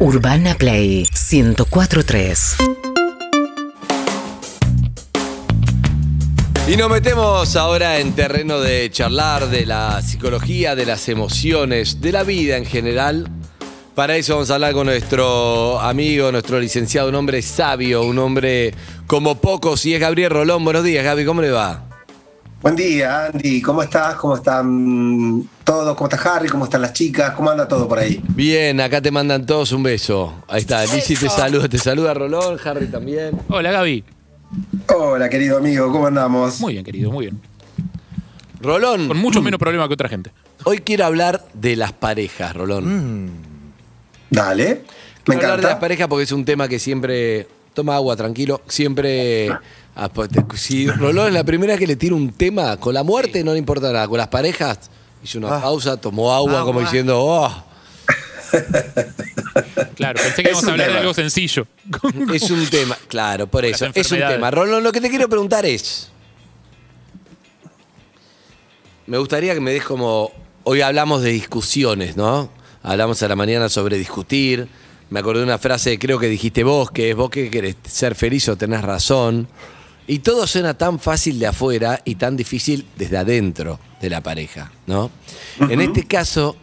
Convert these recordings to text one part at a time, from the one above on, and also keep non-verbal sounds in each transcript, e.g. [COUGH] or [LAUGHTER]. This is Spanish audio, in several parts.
Urbana Play 1043. Y nos metemos ahora en terreno de charlar de la psicología, de las emociones, de la vida en general. Para eso vamos a hablar con nuestro amigo, nuestro licenciado, un hombre sabio, un hombre como pocos, y es Gabriel Rolón. Buenos días, Gaby, ¿cómo le va? Buen día, Andy. ¿Cómo estás? ¿Cómo están todos? ¿Cómo está Harry? ¿Cómo están las chicas? ¿Cómo anda todo por ahí? Bien, acá te mandan todos un beso. Ahí está, Lizzy te saluda, te saluda Rolón, Harry también. Hola Gaby. Hola, querido amigo, ¿cómo andamos? Muy bien, querido, muy bien. Rolón, Con mucho menos problema que otra gente. hoy quiero hablar de las parejas, Rolón. Dale. Me Quiero hablar de las encanta. parejas porque es un tema que siempre. Toma agua, tranquilo. Siempre. Ah, pues, Si [LAUGHS] Rolón es la primera que le tira un tema, con la muerte no le importa nada. Con las parejas, hizo una pausa, tomó agua, como diciendo, oh, [LAUGHS] Claro, pensé que Es íbamos a hablar de algo sencillo. [LAUGHS] es un tema. Claro, por eso. Es un tema. Rolón, lo que te quiero preguntar es. Me gustaría que me des como. Hoy hablamos de discusiones, ¿no? Hablamos a la mañana sobre discutir. Me acordé de una frase, creo que dijiste vos, que es vos que querés ser feliz o tenés razón. Y todo suena tan fácil de afuera y tan difícil desde adentro de la pareja, ¿no? En este caso,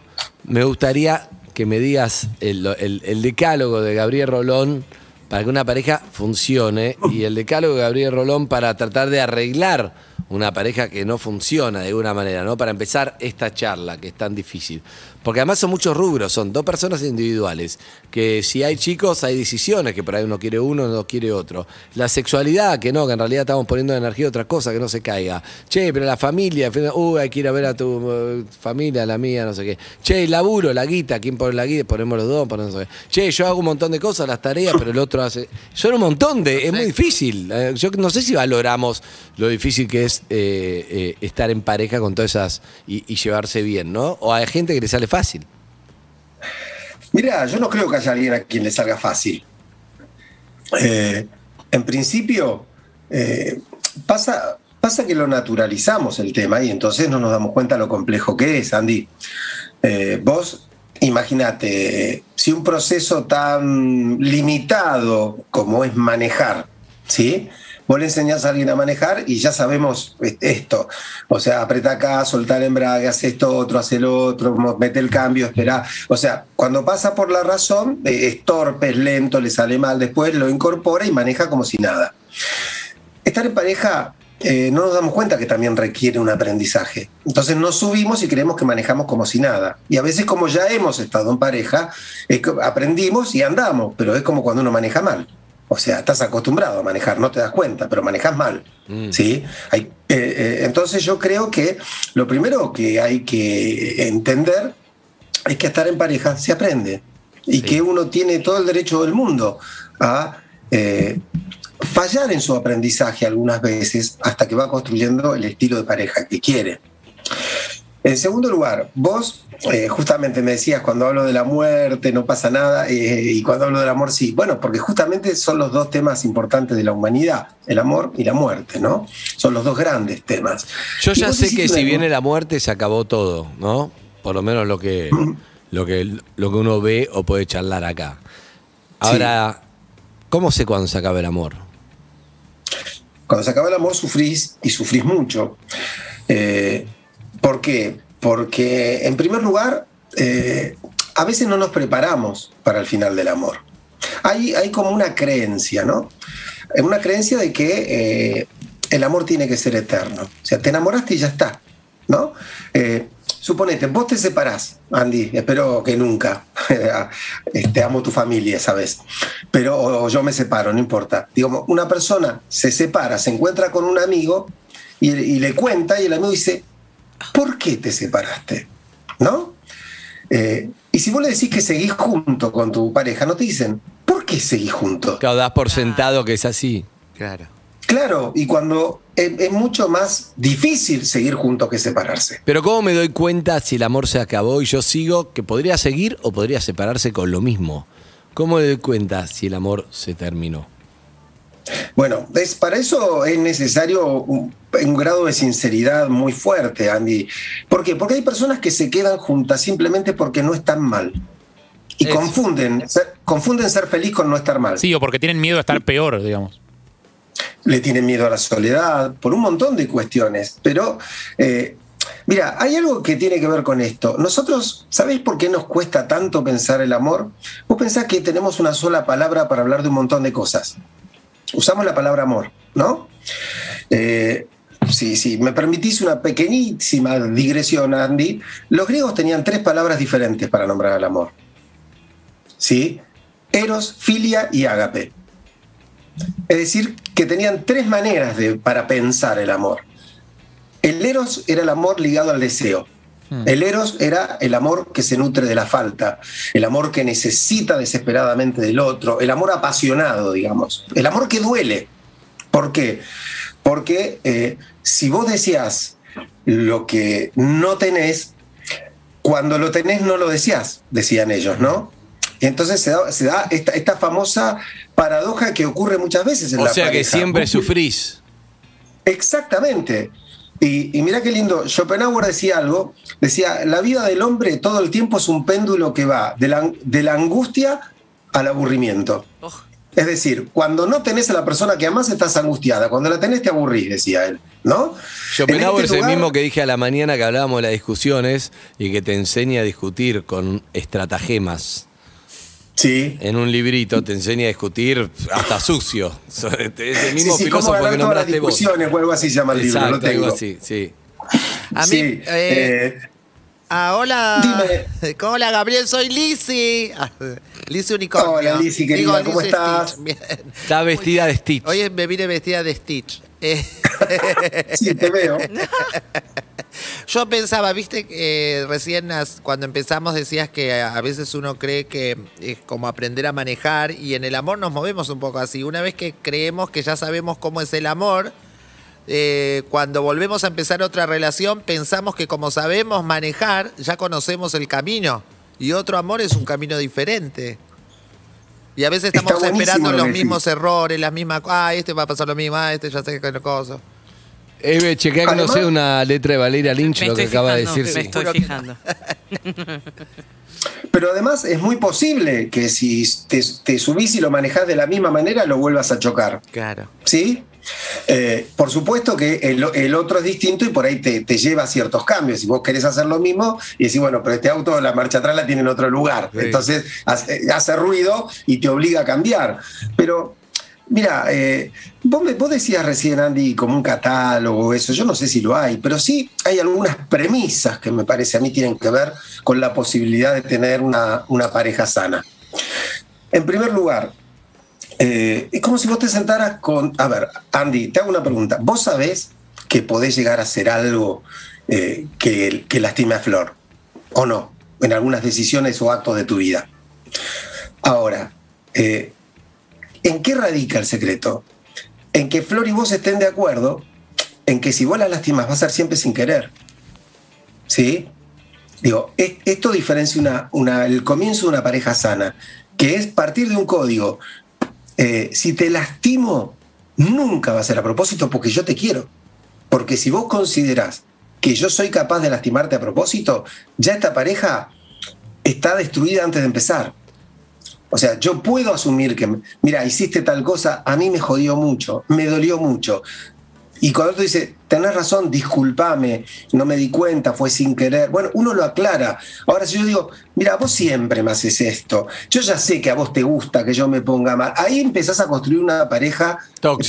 me gustaría que me digas el, el- el decálogo de Gabriel Rolón para que una pareja funcione y el decálogo de Gabriel Rolón para tratar de arreglar una pareja que no funciona de alguna manera, ¿no? Para empezar esta charla que es tan difícil. Porque además son muchos rubros, son dos personas individuales, que si hay chicos hay decisiones, que por ahí uno quiere uno, uno quiere otro. La sexualidad, que no, que en realidad estamos poniendo energía a otra cosa, que no se caiga. Che, pero la familia, uy, hay que ir a ver a tu eh, familia, la mía, no sé qué. Che, el laburo, la guita, ¿quién pone la guita? Ponemos los dos, ponemos no sé qué. Che, yo hago un montón de cosas, las tareas, pero el otro hace... Son un montón de... Es muy difícil. Eh, Yo no sé si valoramos lo difícil que es eh, eh, estar en pareja con todas esas y, y llevarse bien, ¿no? O hay gente que le sale fácil. Mira, yo no creo que haya alguien a quien le salga fácil. Eh, en principio, eh, pasa, pasa que lo naturalizamos el tema y entonces no nos damos cuenta lo complejo que es, Andy. Eh, vos, imagínate, si un proceso tan limitado como es manejar, ¿sí? Vos le enseñás a alguien a manejar y ya sabemos eh, esto. O sea, apreta acá, soltar el embrague, hace esto, otro, hace el otro, mete el cambio, espera. O sea, cuando pasa por la razón, eh, es torpe, es lento, le sale mal, después lo incorpora y maneja como si nada. Estar en pareja eh, no nos damos cuenta que también requiere un aprendizaje. Entonces nos subimos y creemos que manejamos como si nada. Y a veces como ya hemos estado en pareja, aprendimos y andamos, pero es como cuando uno maneja mal. O sea, estás acostumbrado a manejar, no te das cuenta, pero manejas mal. ¿sí? Hay- eh, eh, entonces yo creo que lo primero que hay que entender es que estar en pareja se aprende y que uno tiene todo el derecho del mundo a eh, fallar en su aprendizaje algunas veces hasta que va construyendo el estilo de pareja que quiere. En segundo lugar, vos eh, justamente me decías cuando hablo de la muerte no pasa nada eh, y cuando hablo del amor sí. Bueno, porque justamente son los dos temas importantes de la humanidad, el amor y la muerte, ¿no? Son los dos grandes temas. Yo ya sé que si viene la muerte se acabó todo, ¿no? Por lo menos lo que, lo que, lo que uno ve o puede charlar acá. Ahora, ¿cómo sé cuándo se acaba el amor? Cuando se acaba el amor sufrís y sufrís mucho. Eh, ¿Por qué? Porque en primer lugar, eh, a veces no nos preparamos para el final del amor. Hay, como una creencia, ¿no? Una creencia de que eh, el amor tiene que ser eterno. O sea, te enamoraste y ya está, ¿no? Eh, suponete, vos te separás, Andy, espero que nunca. [LAUGHS] Este, amo tu familia, ¿sabes? Pero o, yo me separo, no importa. Digamos, una persona se separa, se encuentra con un amigo y le cuenta y el amigo dice, ¿por qué te separaste? ¿No? Eh, y si vos le decís que seguís junto con tu pareja, no te dicen, ¿por qué seguís juntos? Claro, das por sentado que es así. Claro. Claro, y cuando es, es mucho más difícil seguir juntos que separarse. Pero ¿cómo me doy cuenta si el amor se acabó y yo sigo, que podría seguir o podría separarse con lo mismo? ¿Cómo me doy cuenta si el amor se terminó? Bueno, es, para eso es necesario un, un grado de sinceridad muy fuerte, Andy. ¿Por qué? Porque hay personas que se quedan juntas simplemente porque no están mal. Y Es- confunden, ser, confunden ser feliz con no estar mal. Sí, o porque tienen miedo a estar peor, digamos. le tienen miedo a la soledad, por un montón de cuestiones. Pero, eh, mira, hay algo que tiene que ver con esto. Nosotros, ¿sabéis por qué nos cuesta tanto pensar el amor? Vos pensás que tenemos una sola palabra para hablar de un montón de cosas. Usamos la palabra amor, ¿no? Eh, si, si me permitís una pequeñísima digresión, Andy, los griegos tenían tres palabras diferentes para nombrar al amor. ¿Sí? Eros, filia y ágape. Es decir, que tenían tres maneras de, para pensar el amor. El eros era el amor ligado al deseo. El eros era el amor que se nutre de la falta, el amor que necesita desesperadamente del otro, el amor apasionado, digamos, el amor que duele. ¿Por qué? Porque eh, si vos decías lo que no tenés, cuando lo tenés no lo decías, decían ellos, ¿no? Y entonces se da, se da esta, esta famosa paradoja que ocurre muchas veces en O la sea que siempre sufrís. Exactamente. Y, y mira qué lindo, Schopenhauer decía algo, decía, la vida del hombre todo el tiempo es un péndulo que va de la, de la angustia al aburrimiento. Es decir, cuando no tenés a la persona que amás estás angustiada, cuando la tenés te aburrís, decía él, ¿no? Schopenhauer En es este el mismo que dije a la mañana que hablábamos de las discusiones y que te enseña a discutir con estratagemas. Sí. En un librito te enseña a discutir hasta sucio. Es el mismo sí, sí, cómo filósofo ganar que las nombraste vos. discusiones o algo así se llama el libro, lo tengo. algo así, sí. A mí, Sí, eh, eh, ah, hola. Dime. [LAUGHS] Hola, Gabriel, soy Lizzy. [LAUGHS] Lizzy Unicornio. Hola, Lizzy, querida, ¿cómo Lizzy estás? Stitch. Bien. Está vestida de Stitch. Hoy me vine vestida de Stitch. [LAUGHS] Eh, sí, te veo. Yo pensaba, viste, eh, recién as- cuando empezamos decías que a veces uno cree que es como aprender a manejar y en el amor nos movemos un poco así. Una vez que creemos que ya sabemos cómo es el amor, eh, cuando volvemos a empezar otra relación, pensamos que como sabemos manejar, ya conocemos el camino. Y otro amor es un camino diferente. Y a veces estamos esperando lo los mismos errores, las mismas. Ah, este va a pasar lo mismo, ah, este ya sé que es cosa. Eve, chequea que no sea una letra de Valeria Lynch Me lo que acaba de decir. me estoy fijando. [LAUGHS] Pero además es muy posible que si te, te subís y lo manejás de la misma manera, lo vuelvas a chocar. Claro. ¿Sí? Eh, por supuesto que el, el otro es distinto y por ahí te, te lleva a ciertos cambios. Si vos querés hacer lo mismo y decís, bueno, pero este auto, la marcha atrás la tiene en otro lugar. Sí. Entonces hace, hace ruido y te obliga a cambiar. Pero, mira, eh, vos, decías recién, Andy, como un catálogo, eso. Yo no sé si lo hay, pero sí hay algunas premisas que me parece a mí tienen que ver con la posibilidad de tener una, una pareja sana. En primer lugar, eh, es como si vos te sentaras con. A ver, Andy, te hago una pregunta. ¿Vos sabés que podés llegar a hacer algo eh, que, lastime a Flor? ¿O no? En algunas decisiones o actos de tu vida. Ahora, ¿en qué radica el secreto? En que Flor y vos estén de acuerdo en que si vos la lastimas va a ser siempre sin querer. ¿Sí? Digo, es- esto diferencia una, una- el comienzo de una pareja sana, que es partir de un código. Eh, si te lastimo, nunca va a ser a propósito porque yo te quiero. Porque si vos considerás que yo soy capaz de lastimarte a propósito, ya esta pareja está destruida antes de empezar. O sea, yo puedo asumir que, mira, hiciste tal cosa, a mí me jodió mucho, me dolió mucho. Y cuando tú dices, tenés razón, discúlpame, no me di cuenta, fue sin querer. Bueno, uno lo aclara. Ahora, si yo digo, mira, vos siempre me haces esto, yo ya sé que a vos te gusta que yo me ponga mal, ahí empezás a construir una pareja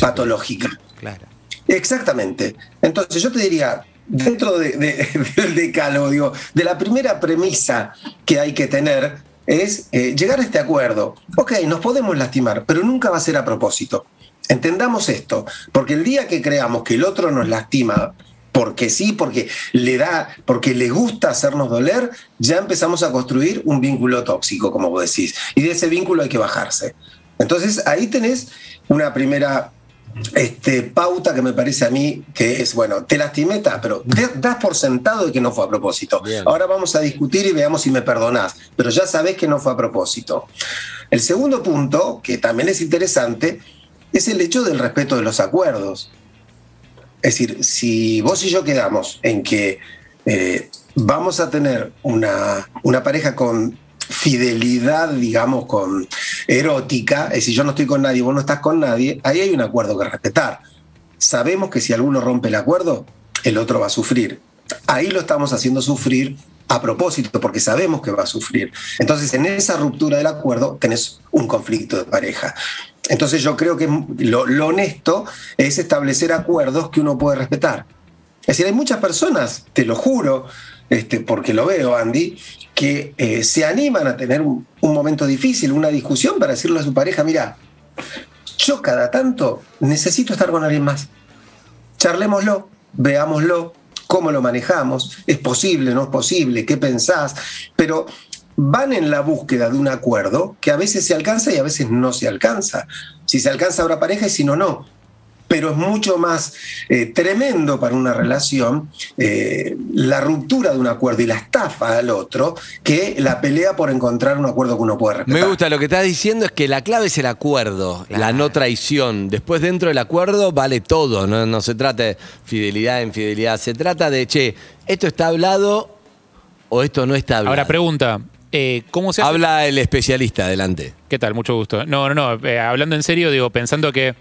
patológica. Claro. Exactamente. Entonces yo te diría, dentro de- de- [LAUGHS] del decálogo, digo, de la primera premisa que hay que tener es eh, llegar a este acuerdo. Ok, nos podemos lastimar, pero nunca va a ser a propósito. Entendamos esto, porque el día que creamos que el otro nos lastima, porque sí, porque le da, porque le gusta hacernos doler, ya empezamos a construir un vínculo tóxico, como vos decís. Y de ese vínculo hay que bajarse. Entonces ahí tenés una primera este, pauta que me parece a mí que es, bueno, te lastimé, ta, pero das por sentado de que no fue a propósito. Bien. Ahora vamos a discutir y veamos si me perdonás, pero ya sabés que no fue a propósito. El segundo punto, que también es interesante, es el hecho del respeto de los acuerdos. Es decir, si vos y yo quedamos en que eh, vamos a tener una, una pareja con fidelidad, digamos, con erótica, es decir, yo no estoy con nadie, vos no estás con nadie, ahí hay un acuerdo que respetar. Sabemos que si alguno rompe el acuerdo, el otro va a sufrir. Ahí lo estamos haciendo sufrir a propósito, porque sabemos que va a sufrir. Entonces, en esa ruptura del acuerdo tenés un conflicto de pareja. Entonces, yo creo que lo, lo honesto es establecer acuerdos que uno puede respetar. Es decir, hay muchas personas, te lo juro, este, porque lo veo, Andy, que eh, se animan a tener un, un momento difícil, una discusión para decirle a su pareja, mira, yo cada tanto necesito estar con alguien más. Charlémoslo, veámoslo, cómo lo manejamos, es posible, no es posible, qué pensás, pero van en la búsqueda de un acuerdo que a veces se alcanza y a veces no se alcanza. Si se alcanza habrá pareja y si no, no. Pero es mucho más eh, tremendo para una relación eh, la ruptura de un acuerdo y la estafa al otro que la pelea por encontrar un acuerdo que uno puede respetar. Me gusta, lo que estás diciendo es que la clave es el acuerdo, la no traición. Después dentro del acuerdo vale todo, no, no se trata de fidelidad, infidelidad, se trata de, che, esto está hablado o esto no está hablado. Ahora pregunta, eh, ¿cómo se hace? Habla el especialista, adelante. ¿Qué tal? Mucho gusto. No, no, no. eh, hablando en serio, digo, pensando que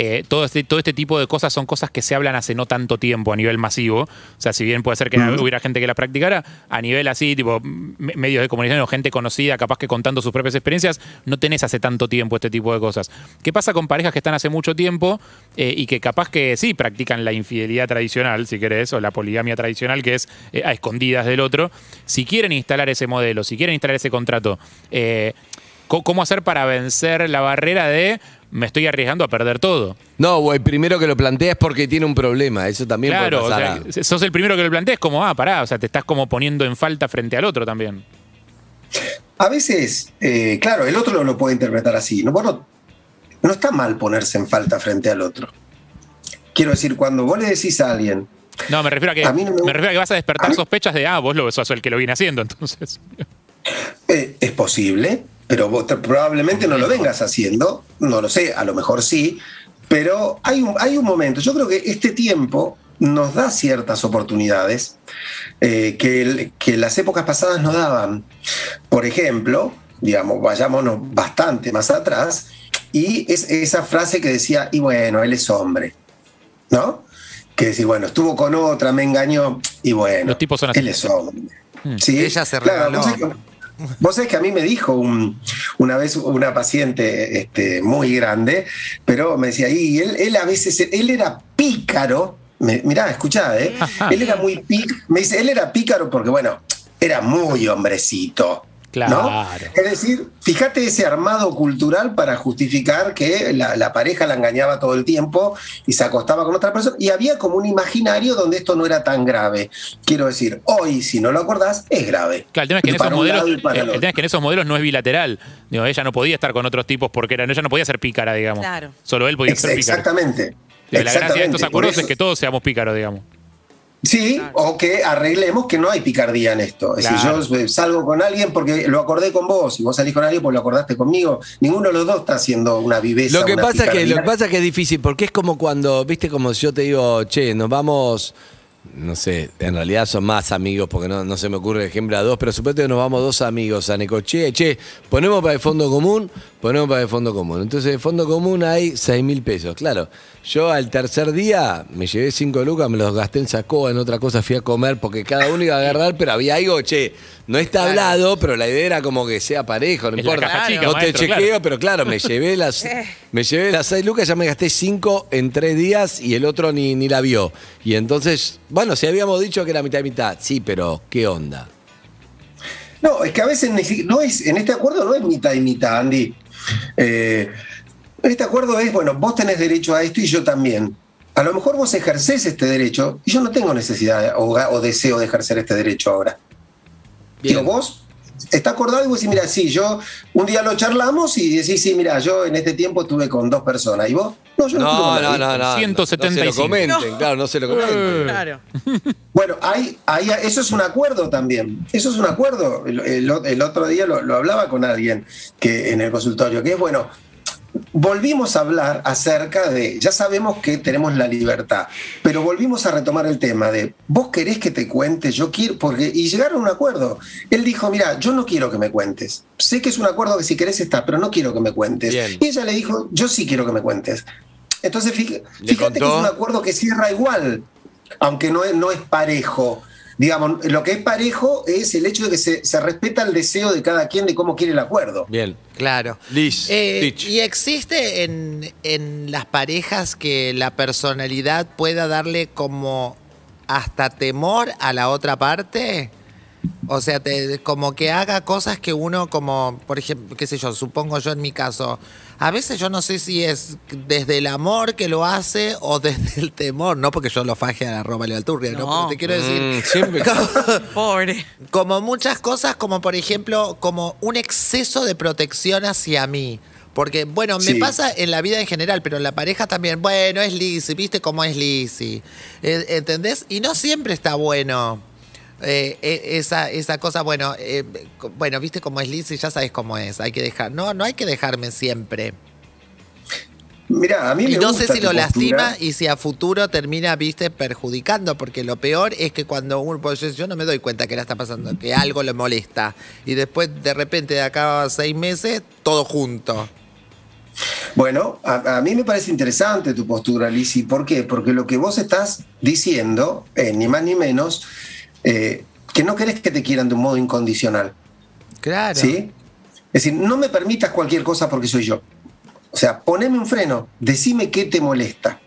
eh, todo, este, todo este tipo de cosas son cosas que se hablan hace no tanto tiempo a nivel masivo. O sea, si bien puede ser que hubiera gente que las practicara, a nivel así, tipo, me- medios de comunicación o gente conocida, capaz que contando sus propias experiencias, no tenés hace tanto tiempo este tipo de cosas. ¿Qué pasa con parejas que están hace mucho tiempo eh, y que capaz que sí practican la infidelidad tradicional, si querés, o la poligamia tradicional, que es eh, a escondidas del otro? Si quieren instalar ese modelo, si quieren instalar ese contrato, eh, Co- ¿Cómo hacer para vencer la barrera de me estoy arriesgando a perder todo? No, güey, primero que lo plantea es porque tiene un problema, eso también claro, puede o pasar. sea, sos el primero que lo plantees como, ah, pará, o sea, te estás como poniendo en falta frente al otro también. A veces, eh, claro, el otro lo puede interpretar así. No, bueno, no está mal ponerse en falta frente al otro. Quiero decir, cuando vos le decís a alguien, No, me refiero a que, A mí no me- me refiero a que vas a despertar sospechas de, ah, vos lo sos el que lo viene haciendo, entonces. eh, es posible, pero vos te- probablemente no lo vengas haciendo, no lo sé, a lo mejor sí, pero hay un, hay un momento, yo creo que este tiempo nos da ciertas oportunidades eh, que, el- que las épocas pasadas no daban. Por ejemplo, digamos, vayámonos bastante más atrás, y es esa frase que decía, y bueno, él es hombre, ¿no? Que decir, bueno, estuvo con otra, me engañó, y bueno, Los tipos son así. él es hombre. Sí, Ella se claro, regaló. Vos sabés que a mí me dijo un- una vez una paciente este, muy grande, pero me decía, y él, él a veces, él era pícaro, me- mirá, escuchá, ¿eh? él era muy pícaro, me dice, él era pícaro porque, bueno, era muy hombrecito. ¿No? Claro. Es decir, fíjate ese armado cultural para justificar que la, la pareja la engañaba todo el tiempo y se acostaba con otra persona. Y había como un imaginario donde esto no era tan grave. Quiero decir, hoy, si no lo acordás, es grave. Claro, el tema es que en Para esos un modelos, lado y para el, el tema es que en esos modelos no es bilateral. Digo, ella no podía estar con otros tipos porque era, ella no podía ser pícara, digamos. Claro. Solo él podía Ex- ser pícaro. Exactamente. Digo, la gracia de estos acuerdos es que todos seamos pícaros, digamos. Sí, o que arreglemos que no hay picardía en esto. Es Claro. decir, yo eh, salgo con alguien porque lo acordé con vos y vos salís con alguien porque lo acordaste conmigo. Ninguno de los dos está haciendo una viveza. Lo que, una pasa que, lo que pasa es que es difícil, porque es como cuando, viste, como si yo te digo, che, nos vamos, no sé, en realidad son más amigos, porque no, no se me ocurre el ejemplo a dos, pero suponete que nos vamos dos amigos a Necochea, che, ponemos para el fondo común, ponemos para el fondo común. Entonces, el fondo común hay 6 mil pesos. Claro, yo al tercer día me llevé 5 lucas, me los gasté en Sacoa, en otra cosa fui a comer, porque cada uno iba a agarrar, pero había algo, che, no está hablado, pero la idea era como que sea parejo, no Es la importa. caja chica, no te chequeo, claro. pero claro, me llevé las [LAUGHS] me llevé las 6 lucas, ya me gasté 5 en 3 días y el otro ni, ni la vio. Y entonces, bueno, si habíamos dicho que era mitad y mitad, sí, pero ¿qué onda? No, es que a veces no es, en este acuerdo no es mitad y mitad, Andy. Eh, este acuerdo es, bueno, vos tenés derecho a esto y yo también. A lo mejor vos ejercés este derecho y yo no tengo necesidad o, o deseo de ejercer este derecho ahora. Digo, vos está acordado y vos decís, mira, sí, yo un día lo charlamos y decís, sí, mira, yo en este tiempo estuve con dos personas. ¿Y vos? No, yo no, No, no, no, no. 175. No se lo comenten, claro, no se lo comenten. Claro. Bueno, hay, hay- eso es un acuerdo también. Eso es un acuerdo. El, el- el otro día lo, lo hablaba con alguien que en el consultorio, que es bueno. volvimos a hablar acerca de, ya sabemos que tenemos la libertad, pero volvimos a retomar el tema de, vos querés que te cuente, yo quiero, porque, y llegaron a un acuerdo. Él dijo, mira, yo no quiero que me cuentes. Sé que es un acuerdo que si querés está, pero no quiero que me cuentes. Bien. Y ella le dijo, yo sí quiero que me cuentes. Entonces, fíjate, ¿Le fíjate que es un acuerdo que cierra igual, aunque no es, no es parejo. Digamos, lo que es parejo es el hecho de que se, se respeta el deseo de cada quien de cómo quiere el acuerdo. Bien. Claro. Liz, Eh. ¿Y existe en, en las parejas que la personalidad pueda darle como hasta temor a la otra parte? O sea, te- como que haga cosas que uno como, por ejemplo, qué sé yo, supongo yo en mi caso, a veces yo no sé si es desde el amor que lo hace o desde el temor, no porque yo lo faje a la Roma y la Alturria, ¿no? No. Pero te quiero decir, Mm, siempre- [LAUGHS] Pobre. como muchas cosas, como por ejemplo, como un exceso de protección hacia mí. Porque, bueno, me Sí. pasa en la vida en general, pero en la pareja también. Bueno, es Lizzy, ¿viste cómo es Lizzy? Eh, ¿Entendés? Y no siempre está bueno. Eh, eh, esa, esa cosa, bueno, eh, bueno, viste cómo es Lizzy, ya sabes cómo es, hay que dejar, no, no hay que dejarme siempre. Mira, a mí me Y no gusta sé si lo postura. lastima y si a futuro termina, viste, perjudicando, porque lo peor es que cuando uno, pues yo, yo no me doy cuenta que la está pasando, que algo le molesta. Y después, de repente, de acá a seis meses, todo junto. Bueno, a, a mí me parece interesante tu postura, Lisi. ¿Por qué? Porque lo que vos estás diciendo, eh, ni más ni menos, eh, que no querés que te quieran de un modo incondicional. Claro. ¿Sí? Es decir, no me permitas cualquier cosa porque soy yo. O sea, poneme un freno, decime qué te molesta.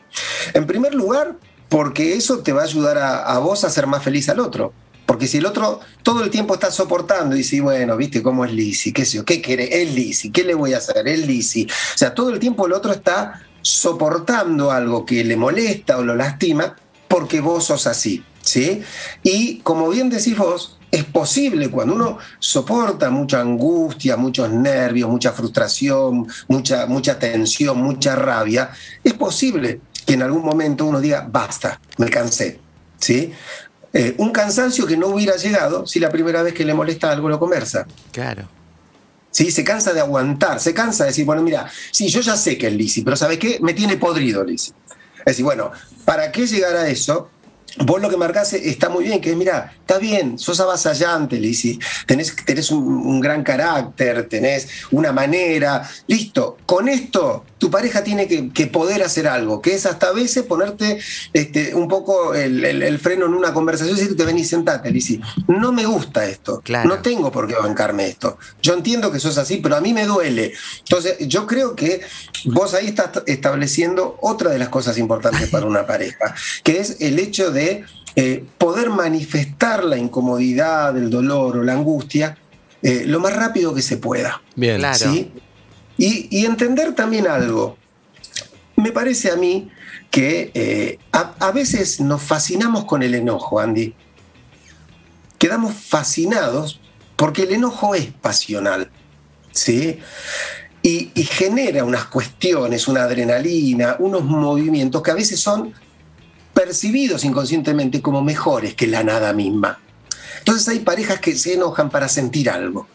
En primer lugar, porque eso te va a ayudar a, a vos a ser más feliz al otro. Porque si el otro todo el tiempo está soportando y dice, bueno, viste cómo es Lisi, qué sé yo, qué quiere, es Lisi, ¿qué le voy a hacer? Es Lisi. O sea, todo el tiempo el otro está soportando algo que le molesta o lo lastima porque vos sos así, ¿sí? Y como bien decís vos, es posible cuando uno soporta mucha angustia, muchos nervios, mucha frustración, mucha, mucha tensión, mucha rabia, es posible que en algún momento uno diga, basta, me cansé, ¿sí? Eh, un cansancio que no hubiera llegado si la primera vez que le molesta algo lo conversa. Claro. ¿sí? Se cansa de aguantar, se cansa de decir, bueno, mira, sí, yo ya sé que es Lisi, pero ¿sabes qué? Me tiene podrido Lisi. Es decir, bueno, ¿para qué llegar a eso? Vos lo que marcás está muy bien, que es, mira, está bien, sos avasallante, Lisi, tenés, tenés un, un gran carácter, tenés una manera, listo, con esto tu pareja tiene que, que poder hacer algo, que es hasta a veces ponerte este, un poco el, el- el freno en una conversación y decirte, vení, sentate, Lisi, no me gusta esto, Claro. no tengo por qué bancarme esto. Yo entiendo que sos así, pero a mí me duele. Entonces, yo creo que vos ahí estás estableciendo otra de las cosas importantes para una pareja, que es el hecho de eh, poder manifestar la incomodidad, el dolor o la angustia eh, lo más rápido que se pueda. Bien. Claro. Y, entender también algo. Me parece a mí que eh, a, a veces nos fascinamos con el enojo, Andy. Quedamos fascinados porque el enojo es pasional. ¿sí? Y, y genera unas cuestiones, una adrenalina, unos movimientos que a veces son percibidos inconscientemente como mejores que la nada misma. Entonces hay parejas que se enojan para sentir algo.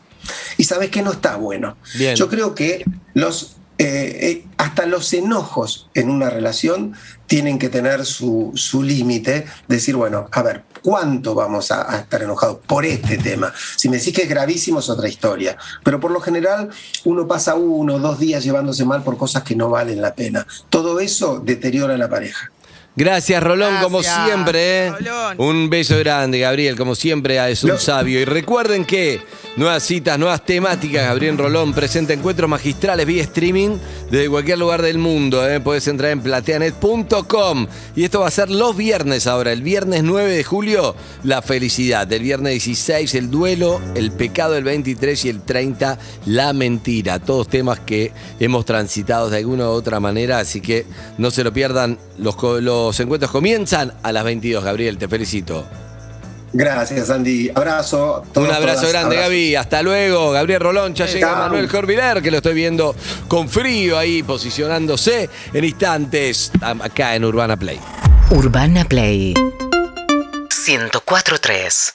Y sabes que no está bueno. Bien. Yo creo que los, eh, eh, hasta los enojos en una relación tienen que tener su, su límite. Decir, bueno, a ver, ¿cuánto vamos a, a estar enojados por este tema? Si me decís que es gravísimo es otra historia. Pero por lo general uno pasa uno o dos días llevándose mal por cosas que no valen la pena. Todo eso deteriora a la pareja. Gracias, Rolón, como siempre. ¿eh? Rolón. Un beso grande, Gabriel, como siempre, es un No. sabio. Y recuerden que nuevas citas, nuevas temáticas, Gabriel Rolón presenta encuentros magistrales vía streaming desde cualquier lugar del mundo. ¿eh? Puedes entrar en plateanet.com. Y esto va a ser los viernes ahora. El viernes 9 de julio, la felicidad. El viernes 16, el duelo, el pecado el 23 y el 30, la mentira. Todos temas que hemos transitado de alguna u otra manera. Así que no se lo pierdan. Los, co- los encuentros comienzan a las 22, Gabriel. Te felicito. Gracias, Andy. Abrazo. Un abrazo todas, grande, abrazo. Gaby. Hasta luego. Gabriel Rolón, ya llega Chao. Manuel Corbiler, que lo estoy viendo con frío ahí, posicionándose en instantes acá en Urbana Play. Urbana Play 104.3